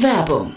Werbung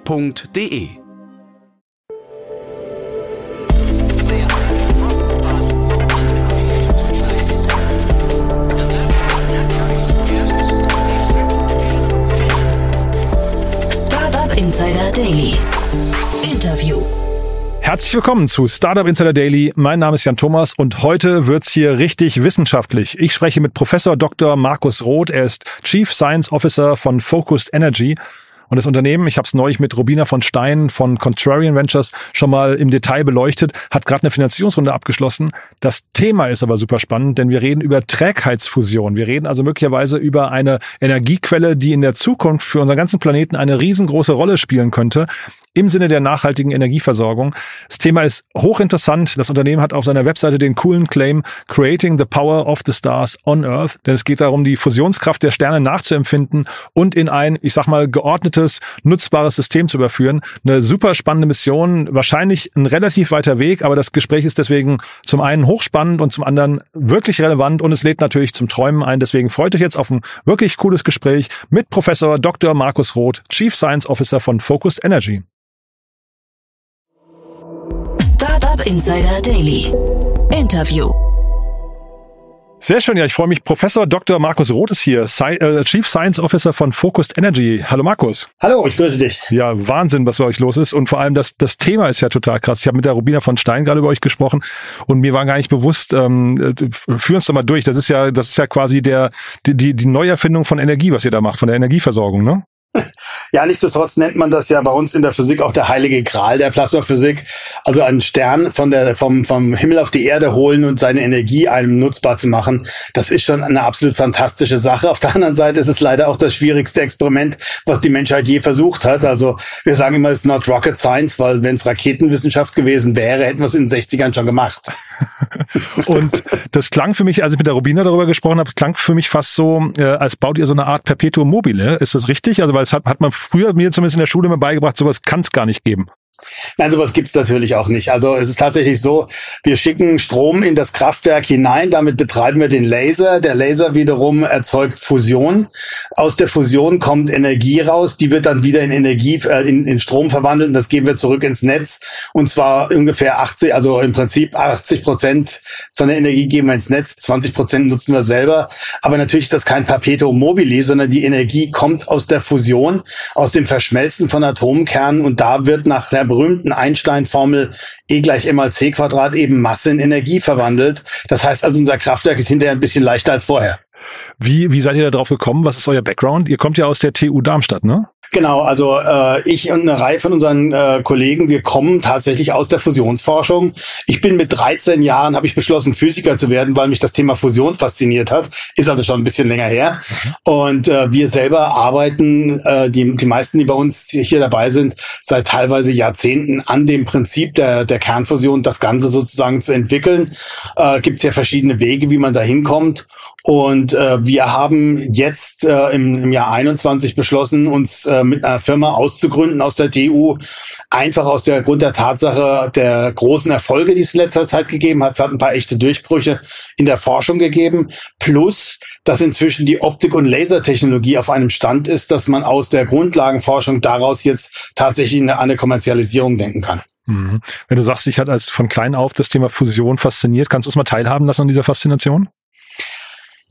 f.de. Startup Insider Daily. Interview. Herzlich willkommen zu Startup Insider Daily. Mein Name ist Jan Thomas und heute wird's hier richtig wissenschaftlich. Ich spreche mit Professor Dr. Markus Roth. Er ist Chief Science Officer von Focused Energy und das Unternehmen, ich habe es neulich mit Robina von Stein von Contrarian Ventures schon mal im Detail beleuchtet, hat gerade eine Finanzierungsrunde abgeschlossen. Das Thema ist aber super spannend, denn wir reden über Trägheitsfusion. Wir reden also möglicherweise über eine Energiequelle, die in der Zukunft für unseren ganzen Planeten eine riesengroße Rolle spielen könnte im Sinne der nachhaltigen Energieversorgung. Das Thema ist hochinteressant. Das Unternehmen hat auf seiner Webseite den coolen Claim Creating the Power of the Stars on Earth. Denn es geht darum, die Fusionskraft der Sterne nachzuempfinden und in ein, ich sag mal, geordnetes, nutzbares System zu überführen. Eine super spannende Mission. Wahrscheinlich ein relativ weiter Weg, aber das Gespräch ist deswegen zum einen hochspannend und zum anderen wirklich relevant und es lädt natürlich zum Träumen ein. Deswegen freut euch jetzt auf ein wirklich cooles Gespräch mit Professor Dr. Markus Roth, Chief Science Officer von Focused Energy. Startup Insider Daily. Interview. Sehr schön, ja, ich freue mich. Professor Dr. Markus Roth ist hier, Sci äh, Chief Science Officer von Focused Energy. Hallo Markus. Hallo, ich grüße dich. Ja, Wahnsinn, was bei euch los ist. Und vor allem das, das Thema ist ja total krass. Ich habe mit der Rubina von Stein gerade über euch gesprochen und mir war gar nicht bewusst, ähm, äh, führ uns doch mal durch. Das ist ja, das ist ja quasi der, die, die, die Neuerfindung von Energie, was ihr da macht, von der Energieversorgung, ne? Ja, nichtsdestotrotz nennt man das ja bei uns in der Physik auch der heilige Gral der Plasmaphysik. Also einen Stern von der, vom, vom Himmel auf die Erde holen und seine Energie einem nutzbar zu machen. Das ist schon eine absolut fantastische Sache. Auf der anderen Seite ist es leider auch das schwierigste Experiment, was die Menschheit je versucht hat. Also wir sagen immer, es ist not rocket science, weil wenn es Raketenwissenschaft gewesen wäre, hätten wir es in den 60ern schon gemacht. und das klang für mich, als ich mit der Rubina darüber gesprochen habe, klang für mich fast so, äh, als baut ihr so eine Art Perpetuum mobile. Ist das richtig? Also weil es hat, hat man früher mir zumindest in der Schule immer beigebracht, sowas kann es gar nicht geben. Nein, sowas gibt's natürlich auch nicht. Also es ist tatsächlich so, wir schicken Strom in das Kraftwerk hinein, damit betreiben wir den Laser. Der Laser wiederum erzeugt Fusion. Aus der Fusion kommt Energie raus, die wird dann wieder in Energie, äh, in, in Strom verwandelt und das geben wir zurück ins Netz. Und zwar ungefähr 80, also im Prinzip 80 Prozent von der Energie geben wir ins Netz, 20 Prozent nutzen wir selber. Aber natürlich ist das kein Perpetuum mobile, sondern die Energie kommt aus der Fusion, aus dem Verschmelzen von Atomkernen und da wird nach der berühmten Einstein-Formel E gleich m mal c Quadrat eben Masse in Energie verwandelt. Das heißt also, unser Kraftwerk ist hinterher ein bisschen leichter als vorher. Wie, wie seid ihr da drauf gekommen? Was ist euer Background? Ihr kommt ja aus der TU Darmstadt, ne? Genau, also äh, ich und eine Reihe von unseren äh, Kollegen, wir kommen tatsächlich aus der Fusionsforschung. Ich bin mit 13 Jahren, habe ich beschlossen, Physiker zu werden, weil mich das Thema Fusion fasziniert hat. Ist also schon ein bisschen länger her. Und äh, wir selber arbeiten, äh, die, die meisten, die bei uns hier dabei sind, seit teilweise Jahrzehnten an dem Prinzip der, der Kernfusion, das Ganze sozusagen zu entwickeln. Äh, Gibt es ja verschiedene Wege, wie man da hinkommt. Und äh, wir haben jetzt äh, im, im Jahr 21 beschlossen, uns äh, mit einer Firma auszugründen aus der TU, einfach aus der Grund der Tatsache der großen Erfolge, die es in letzter Zeit gegeben hat. Es hat ein paar echte Durchbrüche in der Forschung gegeben, plus dass inzwischen die Optik- und Lasertechnologie auf einem Stand ist, dass man aus der Grundlagenforschung daraus jetzt tatsächlich eine, eine Kommerzialisierung denken kann. Mhm. Wenn du sagst, ich hat als von klein auf das Thema Fusion fasziniert, kannst du uns mal teilhaben lassen an dieser Faszination?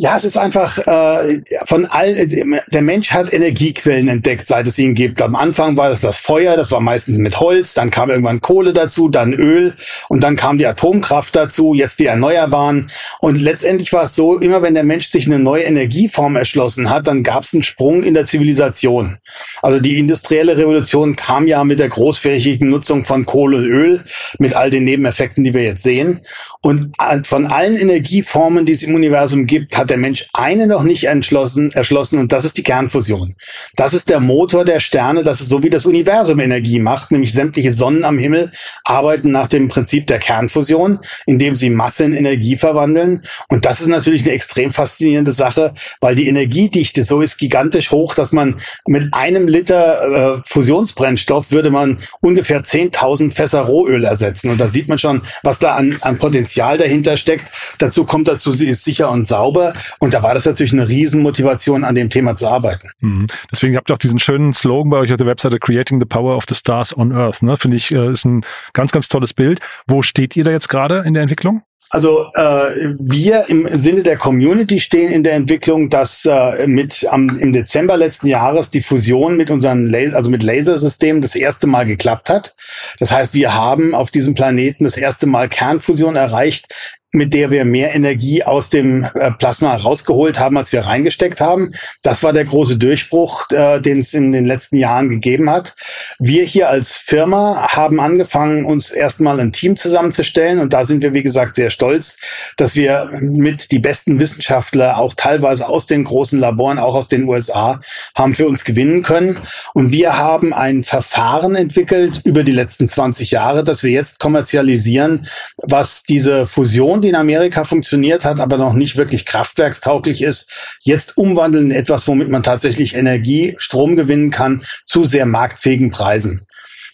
Ja, es ist einfach äh, von all der Mensch hat Energiequellen entdeckt, seit es ihn gibt. Am Anfang war das das Feuer, das war meistens mit Holz, dann kam irgendwann Kohle dazu, dann Öl und dann kam die Atomkraft dazu, jetzt die Erneuerbaren und letztendlich war es so, immer wenn der Mensch sich eine neue Energieform erschlossen hat, dann gab es einen Sprung in der Zivilisation. Also die industrielle Revolution kam ja mit der großflächigen Nutzung von Kohle und Öl mit all den Nebeneffekten, die wir jetzt sehen und von allen Energieformen, die es im Universum gibt, hat der Mensch eine noch nicht entschlossen, erschlossen und das ist die Kernfusion. Das ist der Motor der Sterne, das ist so wie das Universum Energie macht, nämlich sämtliche Sonnen am Himmel arbeiten nach dem Prinzip der Kernfusion, indem sie Masse in Energie verwandeln. Und das ist natürlich eine extrem faszinierende Sache, weil die Energiedichte so ist gigantisch hoch, dass man mit einem Liter äh, Fusionsbrennstoff würde man ungefähr 10.000 Fässer Rohöl ersetzen. Und da sieht man schon, was da an, an Potenzial dahinter steckt. Dazu kommt dazu, sie ist sicher und sauber. Und da war das natürlich eine Riesenmotivation, an dem Thema zu arbeiten. Mhm. Deswegen habt ihr auch diesen schönen Slogan bei euch auf der Webseite Creating the Power of the Stars on Earth. Ne? Finde ich, äh, ist ein ganz, ganz tolles Bild. Wo steht ihr da jetzt gerade in der Entwicklung? Also äh, wir im Sinne der Community stehen in der Entwicklung, dass äh, mit am, im Dezember letzten Jahres die Fusion mit unseren Laser, also mit Lasersystemen das erste Mal geklappt hat. Das heißt, wir haben auf diesem Planeten das erste Mal Kernfusion erreicht mit der wir mehr Energie aus dem äh, Plasma rausgeholt haben, als wir reingesteckt haben. Das war der große Durchbruch, äh, den es in den letzten Jahren gegeben hat. Wir hier als Firma haben angefangen, uns erstmal ein Team zusammenzustellen und da sind wir, wie gesagt, sehr stolz, dass wir mit die besten Wissenschaftler, auch teilweise aus den großen Laboren, auch aus den USA, haben für uns gewinnen können. Und wir haben ein Verfahren entwickelt über die letzten 20 Jahre, dass wir jetzt kommerzialisieren, was diese Fusion die in Amerika funktioniert hat, aber noch nicht wirklich kraftwerkstauglich ist, jetzt umwandeln in etwas, womit man tatsächlich Energie, Strom gewinnen kann zu sehr marktfähigen Preisen.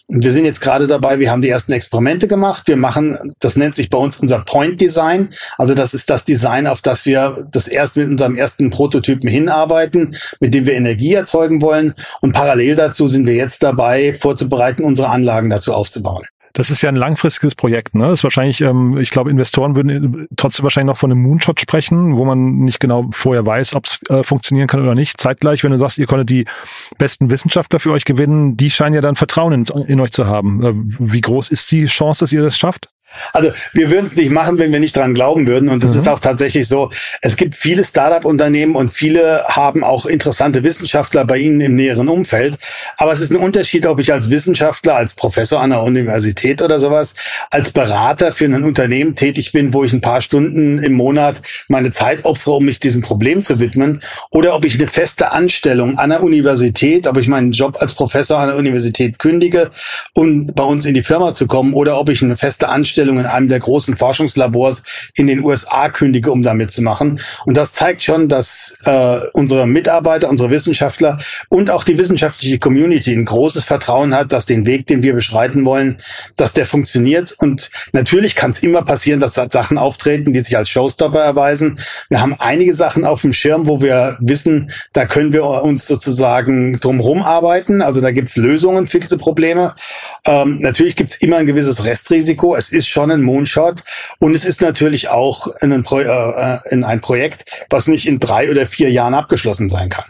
Und wir sind jetzt gerade dabei, wir haben die ersten Experimente gemacht. Wir machen, das nennt sich bei uns unser Point Design. Also das ist das Design, auf das wir das erst mit unserem ersten Prototypen hinarbeiten, mit dem wir Energie erzeugen wollen. Und parallel dazu sind wir jetzt dabei, vorzubereiten, unsere Anlagen dazu aufzubauen. Das ist ja ein langfristiges Projekt. Ne? Das ist wahrscheinlich, ähm, ich glaube, Investoren würden trotzdem wahrscheinlich noch von einem Moonshot sprechen, wo man nicht genau vorher weiß, ob es äh, funktionieren kann oder nicht. Zeitgleich, wenn du sagst, ihr konntet die besten Wissenschaftler für euch gewinnen, die scheinen ja dann Vertrauen in, in euch zu haben. Äh, wie groß ist die Chance, dass ihr das schafft? Also wir würden es nicht machen, wenn wir nicht dran glauben würden. Und es mhm. ist auch tatsächlich so, es gibt viele Start-up-Unternehmen und viele haben auch interessante Wissenschaftler bei ihnen im näheren Umfeld. Aber es ist ein Unterschied, ob ich als Wissenschaftler, als Professor an der Universität oder sowas, als Berater für ein Unternehmen tätig bin, wo ich ein paar Stunden im Monat meine Zeit opfere, um mich diesem Problem zu widmen, oder ob ich eine feste Anstellung an der Universität, ob ich meinen Job als Professor an der Universität kündige, um bei uns in die Firma zu kommen, oder ob ich eine feste Anstellung Anstellung in einem der großen Forschungslabors in den USA kündige, um da mitzumachen. Und das zeigt schon, dass äh, unsere Mitarbeiter, unsere Wissenschaftler und auch die wissenschaftliche Community ein großes Vertrauen hat, dass den Weg, den wir beschreiten wollen, dass der funktioniert. Und natürlich kann es immer passieren, dass Sachen auftreten, die sich als Showstopper erweisen. Wir haben einige Sachen auf dem Schirm, wo wir wissen, da können wir uns sozusagen drumherum arbeiten. Also da gibt es Lösungen für diese Probleme. Ähm, natürlich gibt es immer ein gewisses Restrisiko. Es ist ist schon ein Moonshot und es ist natürlich auch ein, Pro äh, in ein Projekt, was nicht in drei oder vier Jahren abgeschlossen sein kann.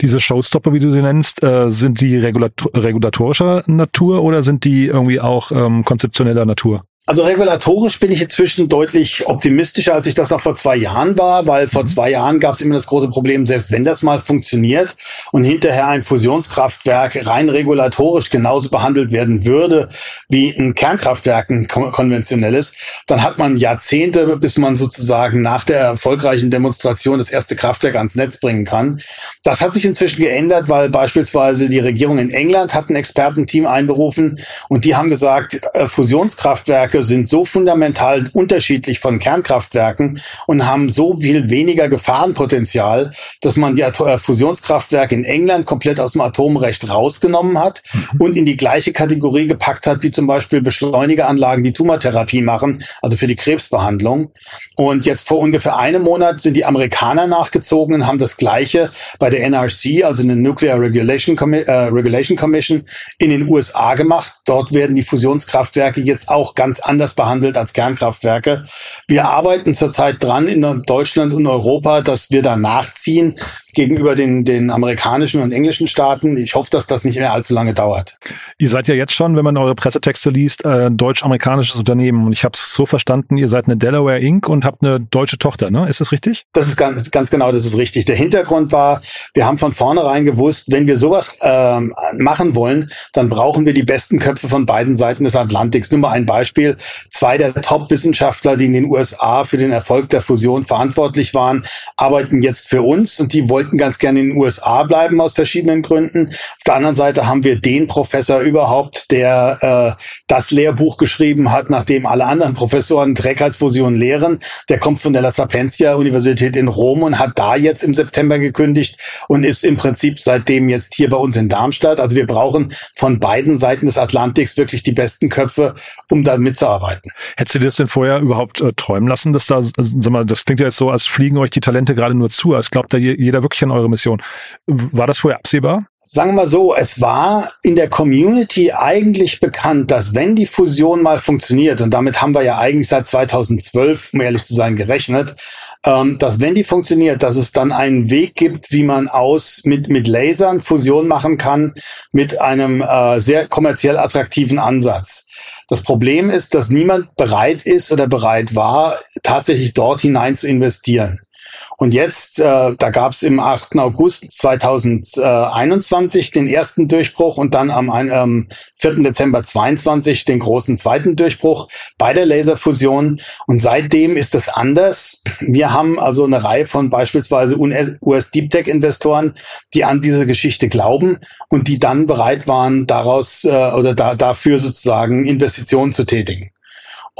Diese Showstopper, wie du sie nennst, äh, sind die regulator regulatorischer Natur oder sind die irgendwie auch ähm, konzeptioneller Natur? Also regulatorisch bin ich inzwischen deutlich optimistischer, als ich das noch vor zwei Jahren war, weil vor mhm. zwei Jahren gab es immer das große Problem, selbst wenn das mal funktioniert und hinterher ein Fusionskraftwerk rein regulatorisch genauso behandelt werden würde wie ein Kernkraftwerk, ein konventionelles, dann hat man Jahrzehnte, bis man sozusagen nach der erfolgreichen Demonstration das erste Kraftwerk ans Netz bringen kann. Das hat sich inzwischen geändert, weil beispielsweise die Regierung in England hat ein Expertenteam einberufen und die haben gesagt, äh, Fusionskraftwerke sind so fundamental unterschiedlich von Kernkraftwerken und haben so viel weniger Gefahrenpotenzial, dass man die äh, Fusionskraftwerke in England komplett aus dem Atomrecht rausgenommen hat mhm. und in die gleiche Kategorie gepackt hat, wie zum Beispiel Beschleunigeranlagen, die Tumortherapie machen, also für die Krebsbehandlung. Und jetzt vor ungefähr einem Monat sind die Amerikaner nachgezogen und haben das Gleiche bei der NRC, also eine Nuclear Regulation, äh, Regulation Commission in den USA gemacht. Dort werden die Fusionskraftwerke jetzt auch ganz anders behandelt als Kernkraftwerke. Wir arbeiten zurzeit dran in Deutschland und Europa, dass wir da nachziehen, gegenüber den, den amerikanischen und englischen Staaten. Ich hoffe, dass das nicht mehr allzu lange dauert. Ihr seid ja jetzt schon, wenn man eure Pressetexte liest, äh, deutsch-amerikanisches Unternehmen. Und ich habe es so verstanden, ihr seid eine Delaware Inc. und habt eine deutsche Tochter, ne? Ist das richtig? Das ist ganz, ganz genau, das ist richtig. Der Hintergrund war, wir haben von vornherein gewusst, wenn wir sowas ähm, machen wollen, dann brauchen wir die besten Köpfe von beiden Seiten des Atlantiks. Nur mal ein Beispiel. Zwei der Top-Wissenschaftler, die in den USA für den Erfolg der Fusion verantwortlich waren, arbeiten jetzt für uns und die wollten ganz gerne in den USA bleiben aus verschiedenen Gründen. Auf der anderen Seite haben wir den Professor überhaupt, der äh, das Lehrbuch geschrieben hat, nachdem alle anderen Professoren Trägheitsfusion lehren. Der kommt von der La Sapienza Universität in Rom und hat da jetzt im September gekündigt und ist im Prinzip seitdem jetzt hier bei uns in Darmstadt. Also wir brauchen von beiden Seiten des Atlantiks wirklich die besten Köpfe, um da mitzuarbeiten. Hättest du dir das denn vorher überhaupt äh, träumen lassen, dass da, also, sag mal, das klingt ja jetzt so, als fliegen euch die Talente gerade nur zu, als glaubt da jeder wirklich an eure Mission. War das vorher absehbar? Sagen wir mal so, es war in der Community eigentlich bekannt, dass wenn die Fusion mal funktioniert, und damit haben wir ja eigentlich seit 2012, um ehrlich zu sein, gerechnet, ähm, dass wenn die funktioniert, dass es dann einen Weg gibt, wie man aus mit, mit Lasern Fusion machen kann mit einem äh, sehr kommerziell attraktiven Ansatz. Das Problem ist, dass niemand bereit ist oder bereit war, tatsächlich dort hinein zu investieren. Und jetzt, äh, da gab es im 8. August 2021 den ersten Durchbruch und dann am ähm, 4. Dezember 22 den großen zweiten Durchbruch bei der Laserfusion. Und seitdem ist es anders. Wir haben also eine Reihe von beispielsweise US Deep Tech Investoren, die an diese Geschichte glauben und die dann bereit waren, daraus äh, oder da, dafür sozusagen Investitionen zu tätigen.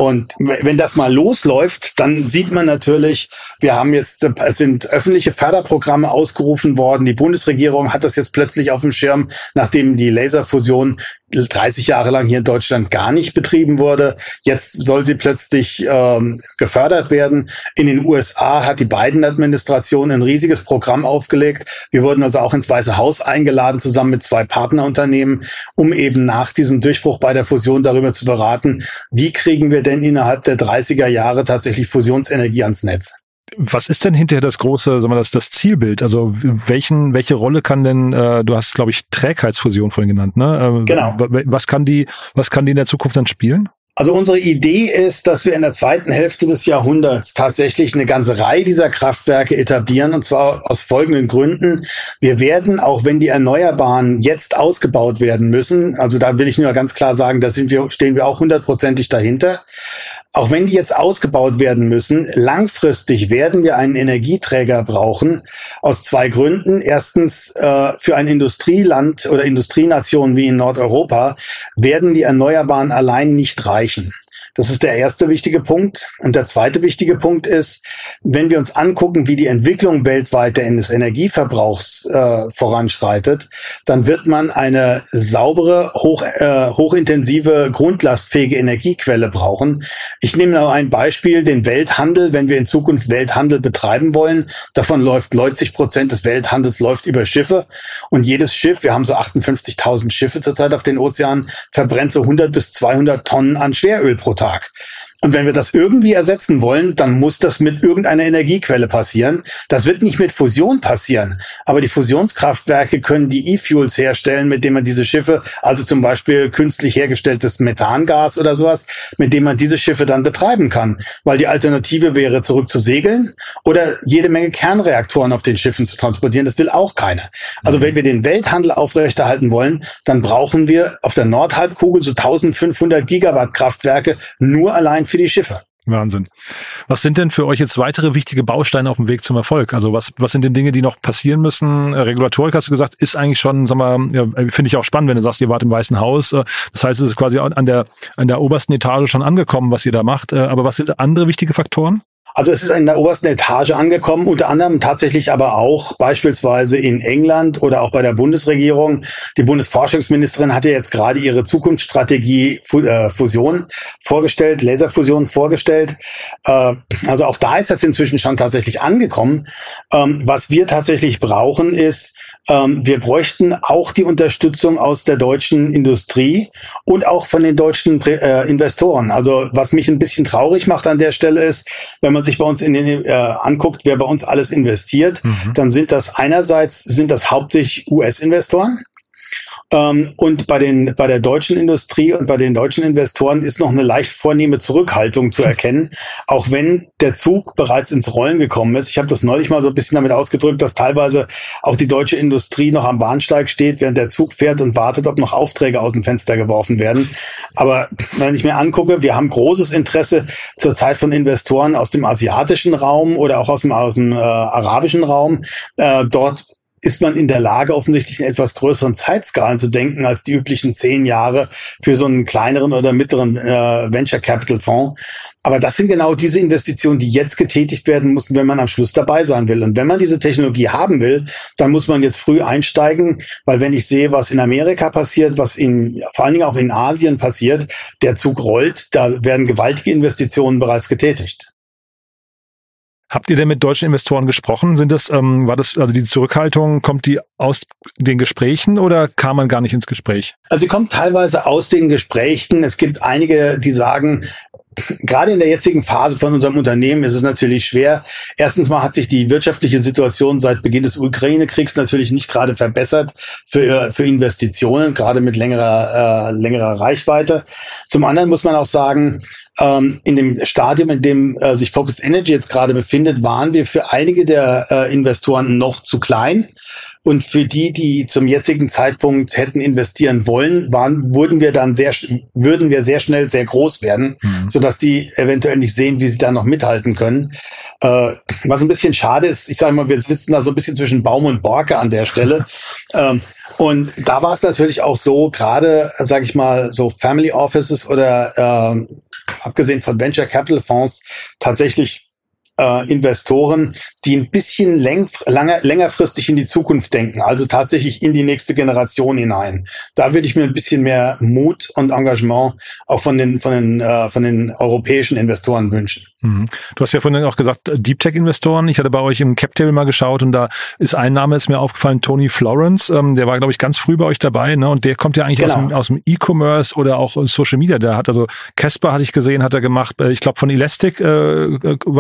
Und wenn das mal losläuft, dann sieht man natürlich, wir haben jetzt, es sind öffentliche Förderprogramme ausgerufen worden. Die Bundesregierung hat das jetzt plötzlich auf dem Schirm, nachdem die Laserfusion 30 Jahre lang hier in Deutschland gar nicht betrieben wurde. Jetzt soll sie plötzlich ähm, gefördert werden. In den USA hat die Biden-Administration ein riesiges Programm aufgelegt. Wir wurden also auch ins Weiße Haus eingeladen, zusammen mit zwei Partnerunternehmen, um eben nach diesem Durchbruch bei der Fusion darüber zu beraten, wie kriegen wir denn innerhalb der 30er Jahre tatsächlich Fusionsenergie ans Netz. Was ist denn hinterher das große, sagen wir das, das Zielbild? Also welchen, welche Rolle kann denn, äh, du hast, glaube ich, Trägheitsfusion vorhin genannt, ne? Äh, genau. Was kann die, was kann die in der Zukunft dann spielen? Also unsere Idee ist, dass wir in der zweiten Hälfte des Jahrhunderts tatsächlich eine ganze Reihe dieser Kraftwerke etablieren, und zwar aus folgenden Gründen. Wir werden, auch wenn die Erneuerbaren jetzt ausgebaut werden müssen, also da will ich nur ganz klar sagen, da sind wir, stehen wir auch hundertprozentig dahinter, auch wenn die jetzt ausgebaut werden müssen, langfristig werden wir einen Energieträger brauchen, aus zwei Gründen. Erstens, äh, für ein Industrieland oder Industrienation wie in Nordeuropa werden die Erneuerbaren allein nicht reichen. Das ist der erste wichtige Punkt. Und der zweite wichtige Punkt ist, wenn wir uns angucken, wie die Entwicklung weltweit des Energieverbrauchs äh, voranschreitet, dann wird man eine saubere, hoch, äh, hochintensive, grundlastfähige Energiequelle brauchen. Ich nehme noch ein Beispiel, den Welthandel. Wenn wir in Zukunft Welthandel betreiben wollen, davon läuft 90 Prozent des Welthandels läuft über Schiffe. Und jedes Schiff, wir haben so 58.000 Schiffe zurzeit auf den Ozeanen, verbrennt so 100 bis 200 Tonnen an Schweröl pro Tag. Und wenn wir das irgendwie ersetzen wollen, dann muss das mit irgendeiner Energiequelle passieren. Das wird nicht mit Fusion passieren. Aber die Fusionskraftwerke können die E-Fuels herstellen, mit denen man diese Schiffe, also zum Beispiel künstlich hergestelltes Methangas oder sowas, mit dem man diese Schiffe dann betreiben kann. Weil die Alternative wäre, zurück zu segeln oder jede Menge Kernreaktoren auf den Schiffen zu transportieren. Das will auch keiner. Also mhm. wenn wir den Welthandel aufrechterhalten wollen, dann brauchen wir auf der Nordhalbkugel so 1500 Gigawatt Kraftwerke nur allein für die Schiffe. Wahnsinn. Was sind denn für euch jetzt weitere wichtige Bausteine auf dem Weg zum Erfolg? Also was, was sind denn Dinge, die noch passieren müssen? Äh, Regulatorik hast du gesagt, ist eigentlich schon, sag mal, ja, finde ich auch spannend, wenn du sagst, ihr wart im Weißen Haus. Äh, das heißt, es ist quasi an der, an der obersten Etage schon angekommen, was ihr da macht. Äh, aber was sind andere wichtige Faktoren? Also es ist in der obersten Etage angekommen, unter anderem tatsächlich aber auch beispielsweise in England oder auch bei der Bundesregierung. Die Bundesforschungsministerin hat ja jetzt gerade ihre Zukunftsstrategie äh, Fusion vorgestellt, Laserfusion vorgestellt. Äh, also auch da ist das inzwischen schon tatsächlich angekommen. Ähm, was wir tatsächlich brauchen ist, ähm, wir bräuchten auch die Unterstützung aus der deutschen Industrie und auch von den deutschen äh, Investoren. Also was mich ein bisschen traurig macht an der Stelle ist, wenn man man sich bei uns in den, äh, anguckt, wer bei uns alles investiert, mhm. dann sind das einerseits sind das hauptsächlich US-Investoren. Ähm, und bei den, bei der deutschen Industrie und bei den deutschen Investoren ist noch eine leicht vornehme Zurückhaltung zu erkennen, auch wenn der Zug bereits ins Rollen gekommen ist. Ich habe das neulich mal so ein bisschen damit ausgedrückt, dass teilweise auch die deutsche Industrie noch am Bahnsteig steht, während der Zug fährt und wartet, ob noch Aufträge aus dem Fenster geworfen werden. Aber wenn ich mir angucke, wir haben großes Interesse zurzeit von Investoren aus dem asiatischen Raum oder auch aus dem, aus dem äh, arabischen Raum, äh, dort ist man in der Lage, offensichtlich in etwas größeren Zeitskalen zu denken als die üblichen zehn Jahre für so einen kleineren oder mittleren äh, Venture Capital Fonds. Aber das sind genau diese Investitionen, die jetzt getätigt werden müssen, wenn man am Schluss dabei sein will. Und wenn man diese Technologie haben will, dann muss man jetzt früh einsteigen, weil wenn ich sehe, was in Amerika passiert, was in, vor allen Dingen auch in Asien passiert, der Zug rollt, da werden gewaltige Investitionen bereits getätigt. Habt ihr denn mit deutschen Investoren gesprochen? Sind das, ähm, war das, also die Zurückhaltung, kommt die aus den Gesprächen oder kam man gar nicht ins Gespräch? Also sie kommt teilweise aus den Gesprächen. Es gibt einige, die sagen, gerade in der jetzigen Phase von unserem Unternehmen ist es natürlich schwer. Erstens mal hat sich die wirtschaftliche Situation seit Beginn des Ukraine-Kriegs natürlich nicht gerade verbessert für, für Investitionen, gerade mit längerer, äh, längerer Reichweite. Zum anderen muss man auch sagen, ähm, in dem Stadium, in dem äh, sich Focus Energy jetzt gerade befindet, waren wir für einige der äh, Investoren noch zu klein. Und für die, die zum jetzigen Zeitpunkt hätten investieren wollen, waren, wurden wir dann sehr, würden wir sehr schnell sehr groß werden, mhm. sodass die eventuell nicht sehen, wie sie da noch mithalten können. Äh, was ein bisschen schade ist, ich sage mal, wir sitzen da so ein bisschen zwischen Baum und Borke an der Stelle. ähm, und da war es natürlich auch so, gerade, sage ich mal, so Family Offices oder äh, abgesehen von Venture Capital Fonds, tatsächlich äh, Investoren, die ein bisschen läng, lange, längerfristig in die Zukunft denken, also tatsächlich in die nächste Generation hinein. Da würde ich mir ein bisschen mehr Mut und Engagement auch von den, von den, äh, von den europäischen Investoren wünschen. Mhm. Du hast ja vorhin auch gesagt, Deep Tech Investoren. Ich hatte bei euch im Cap Table mal geschaut und da ist ein Name ist mir aufgefallen, Tony Florence. Ähm, der war, glaube ich, ganz früh bei euch dabei, ne? Und der kommt ja eigentlich genau. aus dem, aus dem E-Commerce oder auch Social Media. Der hat also Casper hatte ich gesehen, hat er gemacht. Äh, ich glaube von Elastic äh,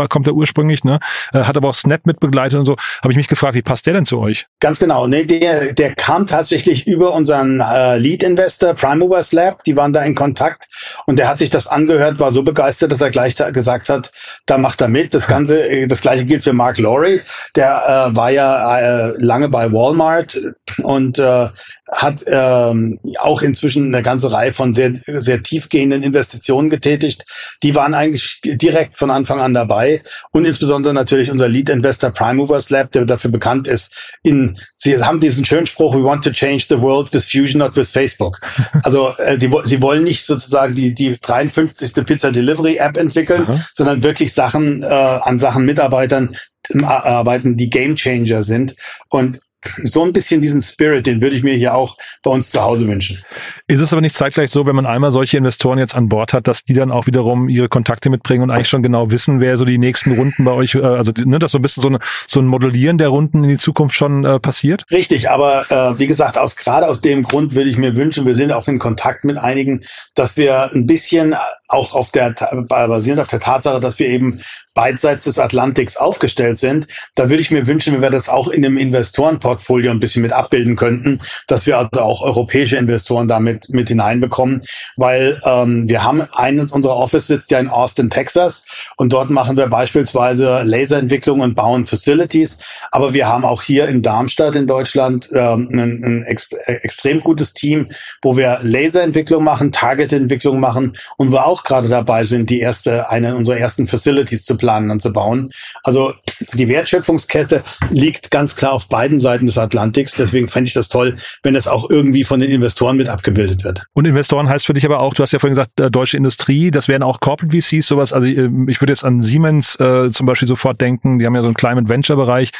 kommt er ursprünglich, ne? Äh, hat aber auch Snap mit begleitet und so. Habe ich mich gefragt, wie passt der denn zu euch? Ganz genau. Nee, der, der kam tatsächlich über unseren äh, Lead Investor Prime Movers Lab. Die waren da in Kontakt und der hat sich das angehört, war so begeistert, dass er gleich gesagt hat, da macht er mit. Das Ganze, äh, das gleiche gilt für Mark Laurie. Der äh, war ja äh, lange bei Walmart und äh, hat ähm, auch inzwischen eine ganze Reihe von sehr, sehr tiefgehenden Investitionen getätigt. Die waren eigentlich direkt von Anfang an dabei und insbesondere natürlich unser Lead Investor Prime Movers Lab, der dafür bekannt ist, in Sie haben diesen schönen Spruch, we want to change the world with Fusion, not with Facebook. Also äh, sie, sie wollen nicht sozusagen die, die 53. Pizza Delivery App entwickeln, Aha. sondern wirklich Sachen äh, an Sachen Mitarbeitern äh, arbeiten, die Game Changer sind. Und so ein bisschen diesen Spirit, den würde ich mir hier auch bei uns zu Hause wünschen. Ist es aber nicht zeitgleich so, wenn man einmal solche Investoren jetzt an Bord hat, dass die dann auch wiederum ihre Kontakte mitbringen und eigentlich schon genau wissen, wer so die nächsten Runden bei euch, äh, also ne, dass so ein bisschen so, eine, so ein Modellieren der Runden in die Zukunft schon äh, passiert? Richtig, aber äh, wie gesagt, aus gerade aus dem Grund würde ich mir wünschen, wir sind auch in Kontakt mit einigen, dass wir ein bisschen auch auf der basierend auf der Tatsache, dass wir eben beidseits des Atlantiks aufgestellt sind. Da würde ich mir wünschen, wenn wir das auch in einem Investorenportfolio ein bisschen mit abbilden könnten, dass wir also auch europäische Investoren damit mit hineinbekommen, weil ähm, wir haben eines unserer Office sitzt ja in Austin, Texas und dort machen wir beispielsweise Laserentwicklung und bauen Facilities, aber wir haben auch hier in Darmstadt in Deutschland ähm, ein, ein ex extrem gutes Team, wo wir Laserentwicklung machen, Targetentwicklung machen und wir auch gerade dabei sind, die erste eine unserer ersten Facilities zu planen und zu bauen. Also die Wertschöpfungskette liegt ganz klar auf beiden Seiten des Atlantiks. Deswegen fände ich das toll, wenn es auch irgendwie von den Investoren mit abgebildet wird. Und Investoren heißt für dich aber auch, du hast ja vorhin gesagt, äh, deutsche Industrie, das wären auch Corporate VCs, sowas. Also äh, ich würde jetzt an Siemens äh, zum Beispiel sofort denken, die haben ja so einen Climate Venture Bereich.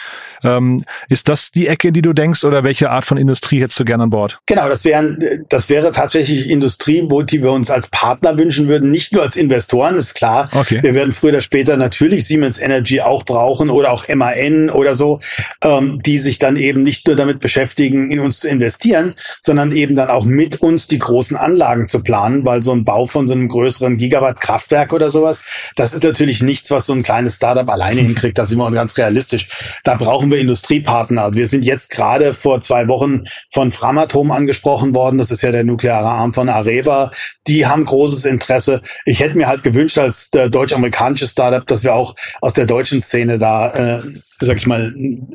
Ähm, ist das die Ecke, die du denkst, oder welche Art von Industrie hättest du gerne an Bord? Genau, das wären, das wäre tatsächlich Industrie, wo die wir uns als Partner wünschen würden, nicht nur als Investoren, ist klar. Okay. Wir werden früher oder später natürlich Siemens Energy auch brauchen oder auch MAN oder so, ähm, die sich dann eben nicht nur damit beschäftigen, in uns zu investieren, sondern eben dann auch mit uns die großen Anlagen zu planen, weil so ein Bau von so einem größeren Gigawatt-Kraftwerk oder sowas, das ist natürlich nichts, was so ein kleines Startup alleine hinkriegt. Da sind wir ganz realistisch. Da brauchen wir Industriepartner. Wir sind jetzt gerade vor zwei Wochen von Framatom angesprochen worden. Das ist ja der nukleare Arm von Areva. Die haben großes Interesse. Ich hätte mir halt gewünscht als äh, deutsch-amerikanisches Startup, dass wir auch aus der deutschen Szene da äh, sag ich mal,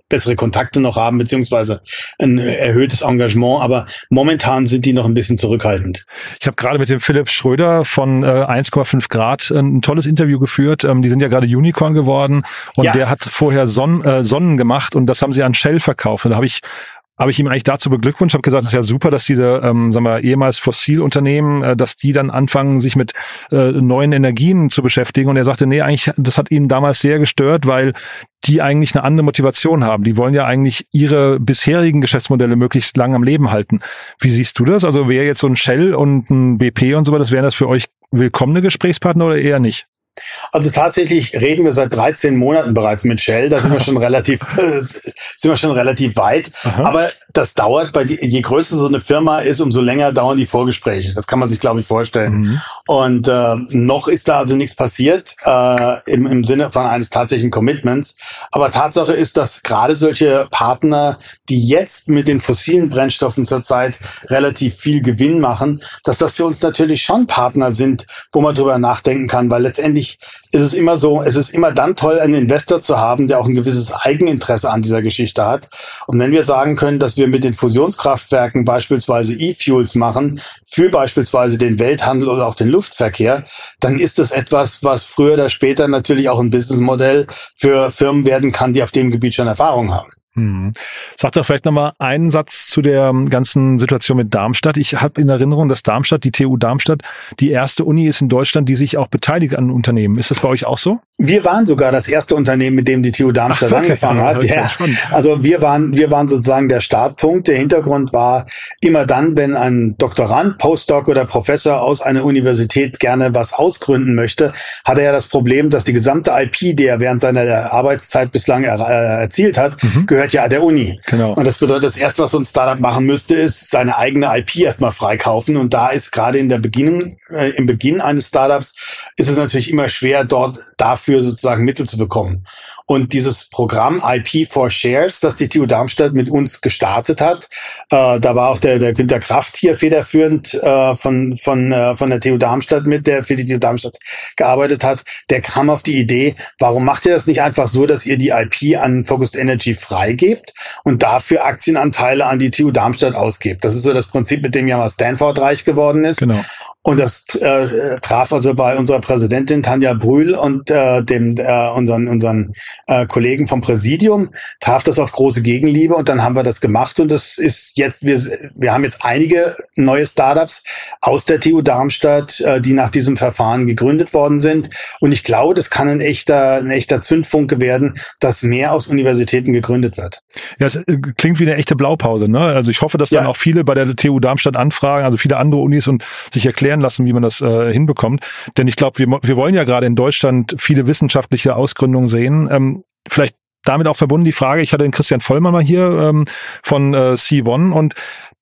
bessere Kontakte noch haben, beziehungsweise ein erhöhtes Engagement. Aber momentan sind die noch ein bisschen zurückhaltend. Ich habe gerade mit dem Philipp Schröder von äh, 1,5 Grad äh, ein tolles Interview geführt. Ähm, die sind ja gerade Unicorn geworden und ja. der hat vorher Son äh, Sonnen gemacht und das haben sie an Shell verkauft. Und da habe ich habe ich ihm eigentlich dazu beglückwünscht, habe gesagt, es ist ja super, dass diese, ähm, sagen wir, ehemals Fossilunternehmen, äh, dass die dann anfangen, sich mit äh, neuen Energien zu beschäftigen. Und er sagte, nee, eigentlich, das hat ihn damals sehr gestört, weil die eigentlich eine andere Motivation haben. Die wollen ja eigentlich ihre bisherigen Geschäftsmodelle möglichst lang am Leben halten. Wie siehst du das? Also wäre jetzt so ein Shell und ein BP und so das wären das für euch willkommene Gesprächspartner oder eher nicht? Also tatsächlich reden wir seit 13 Monaten bereits mit Shell. Da sind wir schon relativ, äh, sind wir schon relativ weit. Aha. Aber das dauert bei die, je größer so eine Firma ist, umso länger dauern die Vorgespräche. Das kann man sich, glaube ich, vorstellen. Mhm. Und äh, noch ist da also nichts passiert äh, im, im Sinne von eines tatsächlichen Commitments. Aber Tatsache ist, dass gerade solche Partner, die jetzt mit den fossilen Brennstoffen zurzeit relativ viel Gewinn machen, dass das für uns natürlich schon Partner sind, wo man drüber nachdenken kann, weil letztendlich ist es immer so, es ist immer dann toll, einen Investor zu haben, der auch ein gewisses Eigeninteresse an dieser Geschichte hat. Und wenn wir sagen können, dass wir mit den Fusionskraftwerken beispielsweise E-Fuels machen, für beispielsweise den Welthandel oder auch den Luftverkehr, dann ist das etwas, was früher oder später natürlich auch ein Businessmodell für Firmen werden kann, die auf dem Gebiet schon Erfahrung haben. Hm. Sag doch vielleicht nochmal einen Satz zu der ganzen Situation mit Darmstadt. Ich habe in Erinnerung, dass Darmstadt, die TU Darmstadt, die erste Uni ist in Deutschland, die sich auch beteiligt an Unternehmen. Ist das bei euch auch so? Wir waren sogar das erste Unternehmen, mit dem die TU Darmstadt Ach, angefangen hat. Ja. Also wir waren, wir waren sozusagen der Startpunkt. Der Hintergrund war immer dann, wenn ein Doktorand, Postdoc oder Professor aus einer Universität gerne was ausgründen möchte, hat er ja das Problem, dass die gesamte IP, die er während seiner Arbeitszeit bislang er, äh, erzielt hat, mhm. gehört ja der Uni. Genau. Und das bedeutet, das erste, was so ein Startup machen müsste, ist seine eigene IP erstmal freikaufen. Und da ist gerade in der Beginn, äh, im Beginn eines Startups, ist es natürlich immer schwer, dort dafür sozusagen Mittel zu bekommen. Und dieses Programm IP for Shares, das die TU Darmstadt mit uns gestartet hat, äh, da war auch der, der Günter Kraft hier federführend äh, von, von, äh, von der TU Darmstadt mit, der für die TU Darmstadt gearbeitet hat, der kam auf die Idee, warum macht ihr das nicht einfach so, dass ihr die IP an Focused Energy freigebt und dafür Aktienanteile an die TU Darmstadt ausgebt? Das ist so das Prinzip, mit dem ja mal Stanford reich geworden ist. Genau. Und das äh, traf also bei unserer Präsidentin Tanja Brühl und äh, dem äh, unseren unseren äh, Kollegen vom Präsidium traf das auf große Gegenliebe und dann haben wir das gemacht und das ist jetzt wir wir haben jetzt einige neue Startups aus der TU Darmstadt, äh, die nach diesem Verfahren gegründet worden sind und ich glaube, das kann ein echter ein echter Zündfunke werden, dass mehr aus Universitäten gegründet wird. Ja, es äh, klingt wie eine echte Blaupause, ne? Also ich hoffe, dass ja. dann auch viele bei der TU Darmstadt anfragen, also viele andere Unis und sich erklären erklären lassen, wie man das äh, hinbekommt. Denn ich glaube, wir, wir wollen ja gerade in Deutschland viele wissenschaftliche Ausgründungen sehen. Ähm, vielleicht damit auch verbunden die Frage, ich hatte den Christian Vollmann mal hier ähm, von äh, C1 und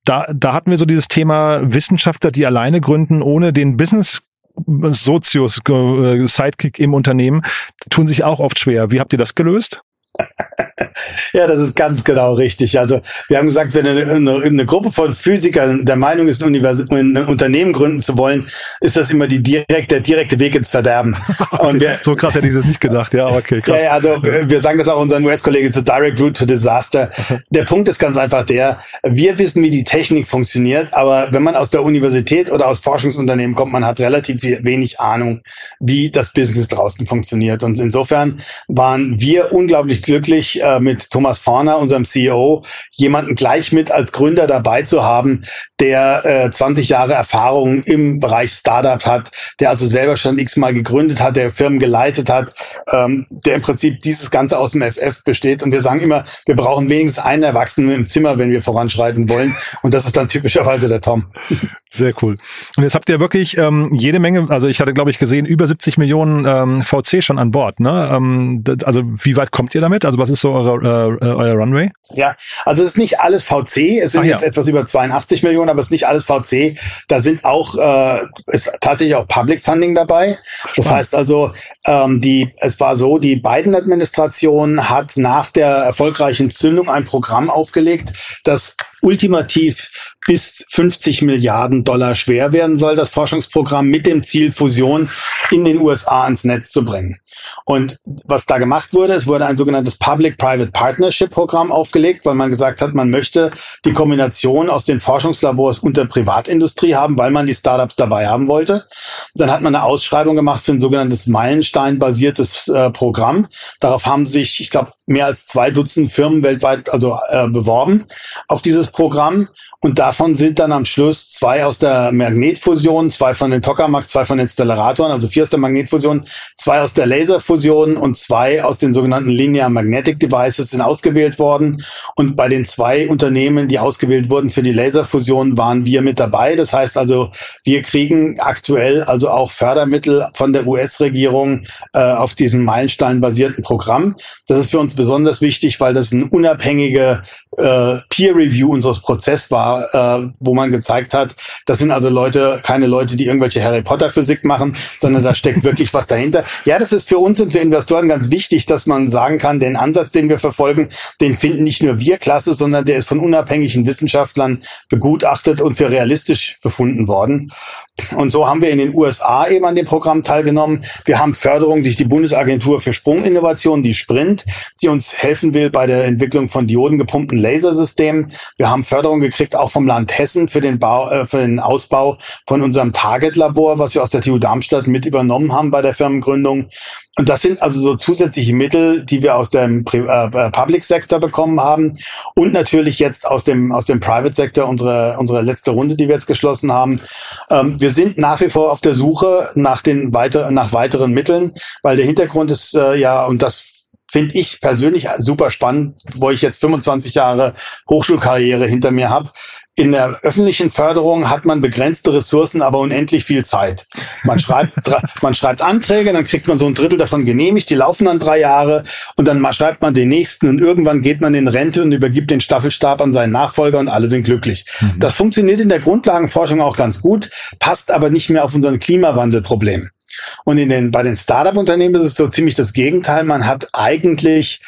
da, da hatten wir so dieses Thema Wissenschaftler, die alleine gründen, ohne den Business Sozius äh, Sidekick im Unternehmen, tun sich auch oft schwer. Wie habt ihr das gelöst? ja, das ist ganz genau richtig. Also wir haben gesagt, wenn eine, eine, eine Gruppe von Physikern der Meinung ist, ein, ein, Unternehmen gründen zu wollen, ist das immer die direkt, der direkte Weg ins Verderben. okay. Wir, so krass hätte ich das nicht gedacht. Ja, okay, krass. Ja, also wir sagen das auch unseren US-Kollegen zu Direct Route to Disaster. Der Punkt ist ganz einfach der, wir wissen, wie die Technik funktioniert, aber wenn man aus der Universität oder aus Forschungsunternehmen kommt, man hat relativ wenig Ahnung, wie das Business draußen funktioniert. Und insofern waren wir unglaublich glücklich, äh, mit Thomas Forner, unserem CEO, jemanden gleich mit als Gründer dabei zu haben, der äh, 20 Jahre Erfahrung im Bereich Startup hat, der also selber schon x-mal gegründet hat, der Firmen geleitet hat, ähm, der im Prinzip dieses Ganze aus dem FF besteht. Und wir sagen immer, wir brauchen wenigstens einen Erwachsenen im Zimmer, wenn wir voranschreiten wollen. Und das ist dann typischerweise der Tom. Sehr cool. Und jetzt habt ihr wirklich ähm, jede Menge, also ich hatte, glaube ich, gesehen, über 70 Millionen ähm, VC schon an Bord. Ne? Ähm, also wie weit kommt ihr damit? Also was ist so eure, äh, euer Runway? Ja, also es ist nicht alles VC. Es sind Ach, jetzt ja. etwas über 82 Millionen, aber es ist nicht alles VC. Da sind auch äh, ist tatsächlich auch Public Funding dabei. Das heißt also, ähm, die es war so, die Biden-Administration hat nach der erfolgreichen Zündung ein Programm aufgelegt, das ultimativ bis 50 Milliarden Dollar schwer werden soll, das Forschungsprogramm mit dem Ziel, Fusion in den USA ans Netz zu bringen. Und was da gemacht wurde, es wurde ein sogenanntes Public-Private Partnership-Programm aufgelegt, weil man gesagt hat, man möchte die Kombination aus den Forschungslabors und der Privatindustrie haben, weil man die Startups dabei haben wollte. Dann hat man eine Ausschreibung gemacht für ein sogenanntes Meilenstein-basiertes äh, Programm. Darauf haben sich, ich glaube, mehr als zwei Dutzend Firmen weltweit also äh, beworben auf dieses Programm. Und davon sind dann am Schluss zwei aus der Magnetfusion, zwei von den Tokamaks, zwei von den Stellaratoren, also vier aus der Magnetfusion, zwei aus der Laserfusion und zwei aus den sogenannten Linear Magnetic Devices sind ausgewählt worden. Und bei den zwei Unternehmen, die ausgewählt wurden für die Laserfusion, waren wir mit dabei. Das heißt also, wir kriegen aktuell also auch Fördermittel von der US-Regierung äh, auf diesem Meilenstein-basierten Programm. Das ist für uns besonders wichtig, weil das ein unabhängige äh, Peer Review unseres Prozesses war, äh, wo man gezeigt hat, das sind also Leute, keine Leute, die irgendwelche Harry Potter Physik machen, sondern da steckt wirklich was dahinter. Ja, das ist für uns und für Investoren ganz wichtig, dass man sagen kann, den Ansatz, den wir verfolgen, den finden nicht nur wir klasse, sondern der ist von unabhängigen Wissenschaftlern begutachtet und für realistisch befunden worden. Und so haben wir in den USA eben an dem Programm teilgenommen. Wir haben Förderung durch die Bundesagentur für Sprunginnovation, die Sprint, die uns helfen will bei der Entwicklung von diodengepumpten Lasersystemen. Wir haben Förderung gekriegt auch vom Land Hessen für den Bau, äh, für den Ausbau von unserem Target-Labor, was wir aus der TU Darmstadt mit übernommen haben bei der Firmengründung. Und das sind also so zusätzliche Mittel, die wir aus dem äh, äh, Public Sector bekommen haben und natürlich jetzt aus dem aus dem Private Sector unsere unsere letzte Runde, die wir jetzt geschlossen haben. Ähm, wir sind nach wie vor auf der Suche nach den weiter nach weiteren Mitteln, weil der Hintergrund ist äh, ja und das finde ich persönlich super spannend, wo ich jetzt 25 Jahre Hochschulkarriere hinter mir habe. In der öffentlichen Förderung hat man begrenzte Ressourcen, aber unendlich viel Zeit. Man schreibt, man schreibt Anträge, dann kriegt man so ein Drittel davon genehmigt, die laufen dann drei Jahre und dann schreibt man den nächsten und irgendwann geht man in Rente und übergibt den Staffelstab an seinen Nachfolger und alle sind glücklich. Mhm. Das funktioniert in der Grundlagenforschung auch ganz gut, passt aber nicht mehr auf unseren Klimawandelproblem. Und in den, bei den Startup-Unternehmen ist es so ziemlich das Gegenteil. Man hat eigentlich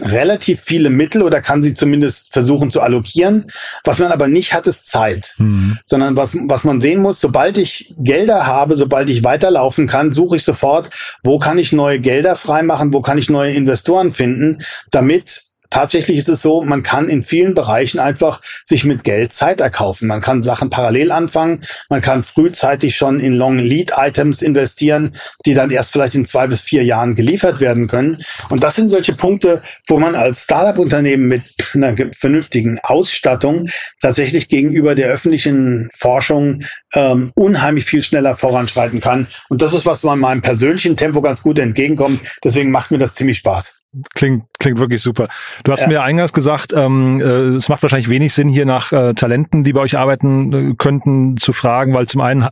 relativ viele Mittel oder kann sie zumindest versuchen zu allokieren. Was man aber nicht hat, ist Zeit. Mhm. Sondern was, was man sehen muss, sobald ich Gelder habe, sobald ich weiterlaufen kann, suche ich sofort, wo kann ich neue Gelder freimachen, wo kann ich neue Investoren finden, damit tatsächlich ist es so, man kann in vielen Bereichen einfach sich mit Geld Zeit erkaufen. Man kann Sachen parallel anfangen, man kann frühzeitig schon in Long Lead Items investieren, die dann erst vielleicht in zwei bis vier Jahren geliefert werden können. Und das sind solche Punkte, wo man als Startup-Unternehmen mit einer vernünftigen Ausstattung tatsächlich gegenüber der öffentlichen Forschung ähm, unheimlich viel schneller voranschreiten kann. Und das ist, was man meinem persönlichen Tempo ganz gut entgegenkommt. Deswegen macht mir das ziemlich Spaß. Klingt, klingt wirklich super. Du hast ja. mir eingangs gesagt, ähm, äh, es macht wahrscheinlich wenig Sinn, hier nach äh, Talenten, die bei euch arbeiten äh, könnten, zu fragen, weil zum einen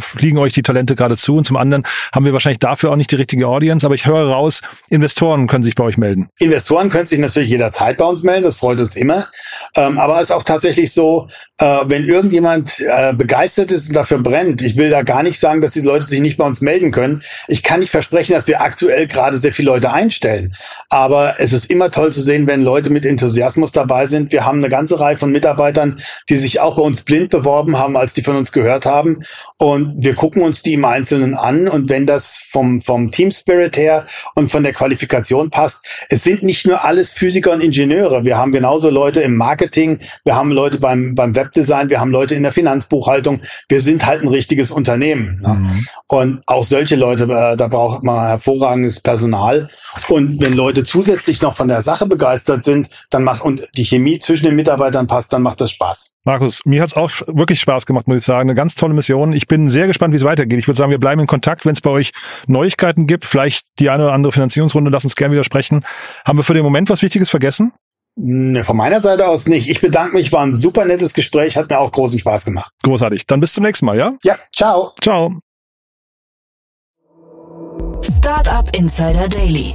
fliegen euch die Talente gerade zu und zum anderen haben wir wahrscheinlich dafür auch nicht die richtige Audience. Aber ich höre raus, Investoren können sich bei euch melden. Investoren können sich natürlich jederzeit bei uns melden, das freut uns immer. Ähm, aber es ist auch tatsächlich so, äh, wenn irgendjemand äh, begeistert ist und dafür brennt, ich will da gar nicht sagen, dass die Leute sich nicht bei uns melden können. Ich kann nicht versprechen, dass wir aktuell gerade sehr viele Leute einstellen. Aber es ist immer toll zu sehen, wenn Leute mit Enthusiasmus dabei sind. Wir haben eine ganze Reihe von Mitarbeitern, die sich auch bei uns blind beworben haben, als die von uns gehört haben. Und wir gucken uns die im Einzelnen an. Und wenn das vom, vom Team Spirit her und von der Qualifikation passt, es sind nicht nur alles Physiker und Ingenieure. Wir haben genauso Leute im Marketing, wir haben Leute beim, beim Webdesign, wir haben Leute in der Finanzbuchhaltung. Wir sind halt ein richtiges Unternehmen. Mhm. Und auch solche Leute, äh, da braucht man hervorragendes Personal. Und wenn Leute Leute zusätzlich noch von der Sache begeistert sind, dann macht und die Chemie zwischen den Mitarbeitern passt, dann macht das Spaß. Markus, mir hat's auch wirklich Spaß gemacht, muss ich sagen. Eine ganz tolle Mission. Ich bin sehr gespannt, wie es weitergeht. Ich würde sagen, wir bleiben in Kontakt, wenn es bei euch Neuigkeiten gibt, vielleicht die eine oder andere Finanzierungsrunde, lass uns gerne widersprechen. Haben wir für den Moment was Wichtiges vergessen? Ne, von meiner Seite aus nicht. Ich bedanke mich, war ein super nettes Gespräch, hat mir auch großen Spaß gemacht. Großartig. Dann bis zum nächsten Mal, ja? Ja, ciao. Ciao. Startup Insider Daily,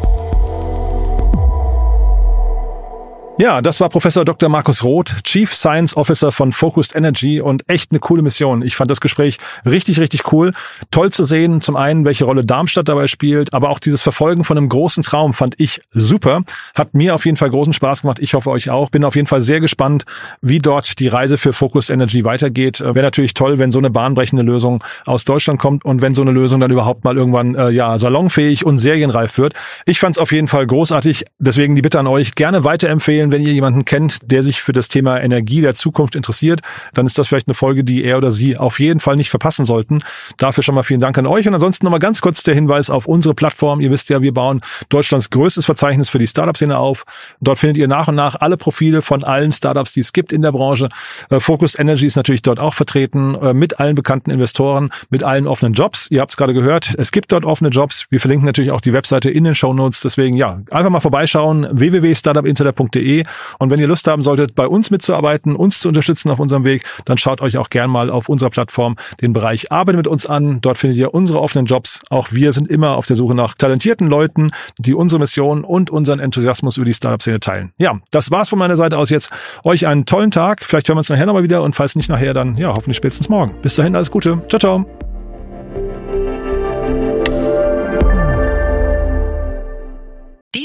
Ja, das war Professor Dr. Markus Roth, Chief Science Officer von Focused Energy und echt eine coole Mission. Ich fand das Gespräch richtig, richtig cool. Toll zu sehen, zum einen, welche Rolle Darmstadt dabei spielt, aber auch dieses Verfolgen von einem großen Traum fand ich super. Hat mir auf jeden Fall großen Spaß gemacht. Ich hoffe euch auch. Bin auf jeden Fall sehr gespannt, wie dort die Reise für Focused Energy weitergeht. Wäre natürlich toll, wenn so eine bahnbrechende Lösung aus Deutschland kommt und wenn so eine Lösung dann überhaupt mal irgendwann äh, ja salonfähig und serienreif wird. Ich fand es auf jeden Fall großartig. Deswegen die Bitte an euch, gerne weiterempfehlen wenn ihr jemanden kennt, der sich für das Thema Energie der Zukunft interessiert, dann ist das vielleicht eine Folge, die er oder sie auf jeden Fall nicht verpassen sollten. Dafür schon mal vielen Dank an euch. Und ansonsten nochmal ganz kurz der Hinweis auf unsere Plattform. Ihr wisst ja, wir bauen Deutschlands größtes Verzeichnis für die Startup-Szene auf. Dort findet ihr nach und nach alle Profile von allen Startups, die es gibt in der Branche. Äh, Focus Energy ist natürlich dort auch vertreten, äh, mit allen bekannten Investoren, mit allen offenen Jobs. Ihr habt es gerade gehört, es gibt dort offene Jobs. Wir verlinken natürlich auch die Webseite in den Show Notes. Deswegen ja, einfach mal vorbeischauen, www.startupinsider.de und wenn ihr Lust haben solltet, bei uns mitzuarbeiten, uns zu unterstützen auf unserem Weg, dann schaut euch auch gern mal auf unserer Plattform den Bereich Arbeite mit uns an. Dort findet ihr unsere offenen Jobs. Auch wir sind immer auf der Suche nach talentierten Leuten, die unsere Mission und unseren Enthusiasmus über die Startup-Szene teilen. Ja, das war's von meiner Seite aus jetzt. Euch einen tollen Tag. Vielleicht hören wir uns nachher nochmal wieder und falls nicht nachher, dann ja, hoffentlich spätestens morgen. Bis dahin, alles Gute. Ciao, ciao.